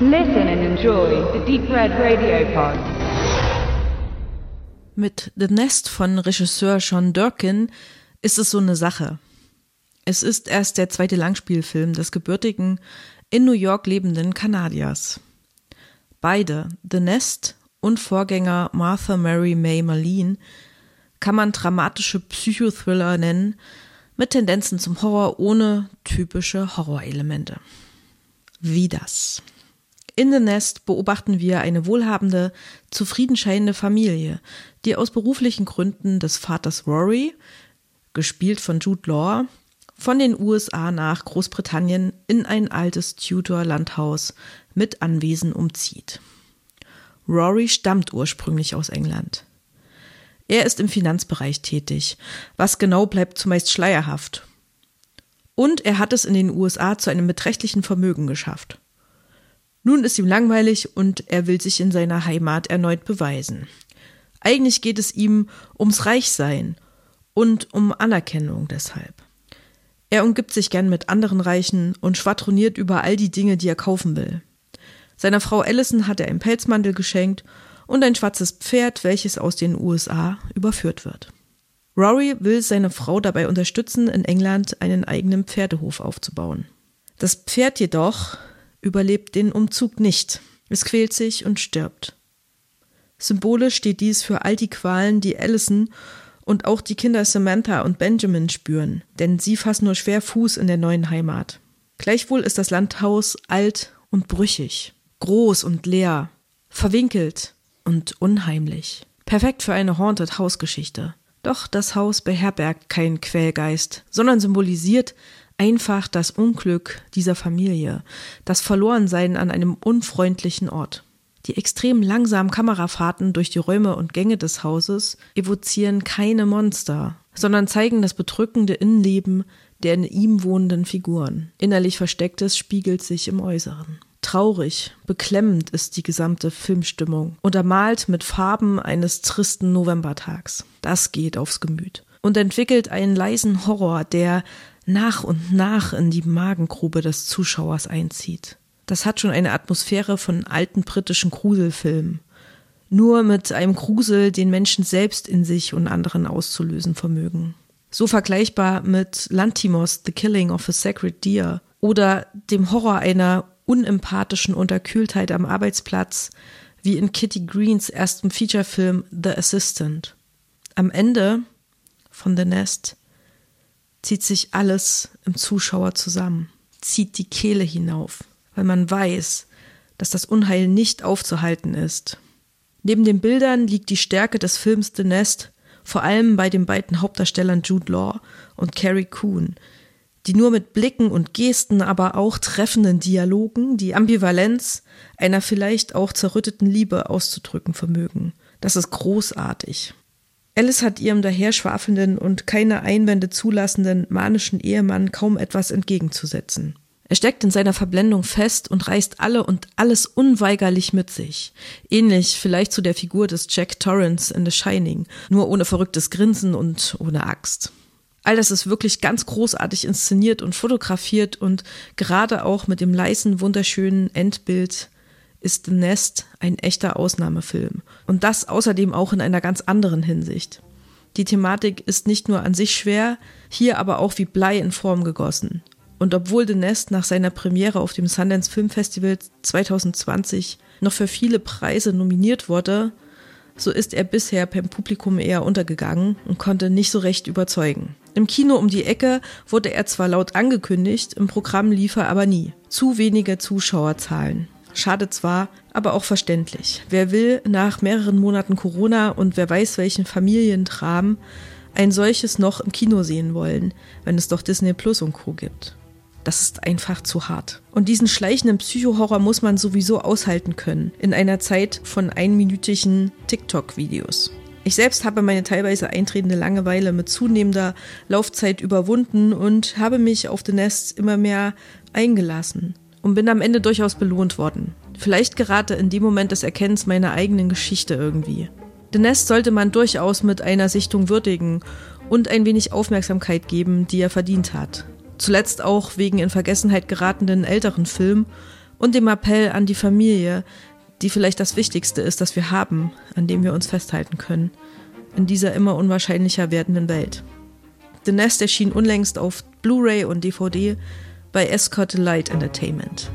Listen and enjoy the Deep Red Radio Pod. Mit The Nest von Regisseur Sean Durkin ist es so eine Sache. Es ist erst der zweite Langspielfilm des gebürtigen, in New York lebenden Kanadiers. Beide, The Nest und Vorgänger Martha Mary May Marlene, kann man dramatische Psychothriller nennen, mit Tendenzen zum Horror ohne typische Horrorelemente. Wie das? In The Nest beobachten wir eine wohlhabende, zufriedenscheinende Familie, die aus beruflichen Gründen des Vaters Rory, gespielt von Jude Law, von den USA nach Großbritannien in ein altes Tudor-Landhaus mit Anwesen umzieht. Rory stammt ursprünglich aus England. Er ist im Finanzbereich tätig. Was genau bleibt zumeist schleierhaft. Und er hat es in den USA zu einem beträchtlichen Vermögen geschafft. Nun ist ihm langweilig und er will sich in seiner Heimat erneut beweisen. Eigentlich geht es ihm ums Reichsein und um Anerkennung deshalb. Er umgibt sich gern mit anderen Reichen und schwadroniert über all die Dinge, die er kaufen will. Seiner Frau Allison hat er einen Pelzmantel geschenkt und ein schwarzes Pferd, welches aus den USA überführt wird. Rory will seine Frau dabei unterstützen, in England einen eigenen Pferdehof aufzubauen. Das Pferd jedoch überlebt den Umzug nicht. Es quält sich und stirbt. Symbolisch steht dies für all die Qualen, die Allison und auch die Kinder Samantha und Benjamin spüren, denn sie fassen nur schwer Fuß in der neuen Heimat. Gleichwohl ist das Landhaus alt und brüchig, groß und leer, verwinkelt und unheimlich. Perfekt für eine Haunted House Geschichte. Doch das Haus beherbergt keinen Quälgeist, sondern symbolisiert einfach das Unglück dieser Familie, das Verlorensein an einem unfreundlichen Ort. Die extrem langsamen Kamerafahrten durch die Räume und Gänge des Hauses evozieren keine Monster, sondern zeigen das bedrückende Innenleben der in ihm wohnenden Figuren. Innerlich Verstecktes spiegelt sich im Äußeren. Traurig, beklemmend ist die gesamte Filmstimmung, untermalt mit Farben eines tristen Novembertags. Das geht aufs Gemüt und entwickelt einen leisen Horror, der nach und nach in die Magengrube des Zuschauers einzieht. Das hat schon eine Atmosphäre von alten britischen Gruselfilmen. Nur mit einem Grusel, den Menschen selbst in sich und anderen auszulösen vermögen. So vergleichbar mit Lantimos The Killing of a Sacred Deer oder dem Horror einer unempathischen Unterkühltheit am Arbeitsplatz, wie in Kitty Greens erstem Featurefilm The Assistant. Am Ende von The Nest zieht sich alles im Zuschauer zusammen, zieht die Kehle hinauf, weil man weiß, dass das Unheil nicht aufzuhalten ist. Neben den Bildern liegt die Stärke des Films The Nest vor allem bei den beiden Hauptdarstellern Jude Law und Carrie Coon, die nur mit Blicken und Gesten, aber auch treffenden Dialogen die Ambivalenz einer vielleicht auch zerrütteten Liebe auszudrücken vermögen. Das ist großartig. Alice hat ihrem daherschwafelnden und keine Einwände zulassenden manischen Ehemann kaum etwas entgegenzusetzen. Er steckt in seiner Verblendung fest und reißt alle und alles unweigerlich mit sich. Ähnlich vielleicht zu der Figur des Jack Torrance in The Shining, nur ohne verrücktes Grinsen und ohne Axt. All das ist wirklich ganz großartig inszeniert und fotografiert und gerade auch mit dem leisen, wunderschönen Endbild ist The Nest ein echter Ausnahmefilm. Und das außerdem auch in einer ganz anderen Hinsicht. Die Thematik ist nicht nur an sich schwer, hier aber auch wie Blei in Form gegossen. Und obwohl The Nest nach seiner Premiere auf dem Sundance Film Festival 2020 noch für viele Preise nominiert wurde, so ist er bisher beim Publikum eher untergegangen und konnte nicht so recht überzeugen. Im Kino um die Ecke wurde er zwar laut angekündigt, im Programm lief er aber nie. Zu wenige Zuschauerzahlen. Schade zwar, aber auch verständlich. Wer will nach mehreren Monaten Corona und wer weiß welchen Familientramen ein solches noch im Kino sehen wollen, wenn es doch Disney Plus und Co gibt? Das ist einfach zu hart. Und diesen schleichenden Psychohorror muss man sowieso aushalten können, in einer Zeit von einminütigen TikTok-Videos. Ich selbst habe meine teilweise eintretende Langeweile mit zunehmender Laufzeit überwunden und habe mich auf The Nest immer mehr eingelassen und bin am Ende durchaus belohnt worden. Vielleicht gerade in dem Moment des Erkennens meiner eigenen Geschichte irgendwie. The Nest sollte man durchaus mit einer Sichtung würdigen und ein wenig Aufmerksamkeit geben, die er verdient hat zuletzt auch wegen in Vergessenheit geratenen älteren Filmen und dem Appell an die Familie, die vielleicht das Wichtigste ist, das wir haben, an dem wir uns festhalten können, in dieser immer unwahrscheinlicher werdenden Welt. The Nest erschien unlängst auf Blu-ray und DVD bei Escort Light Entertainment.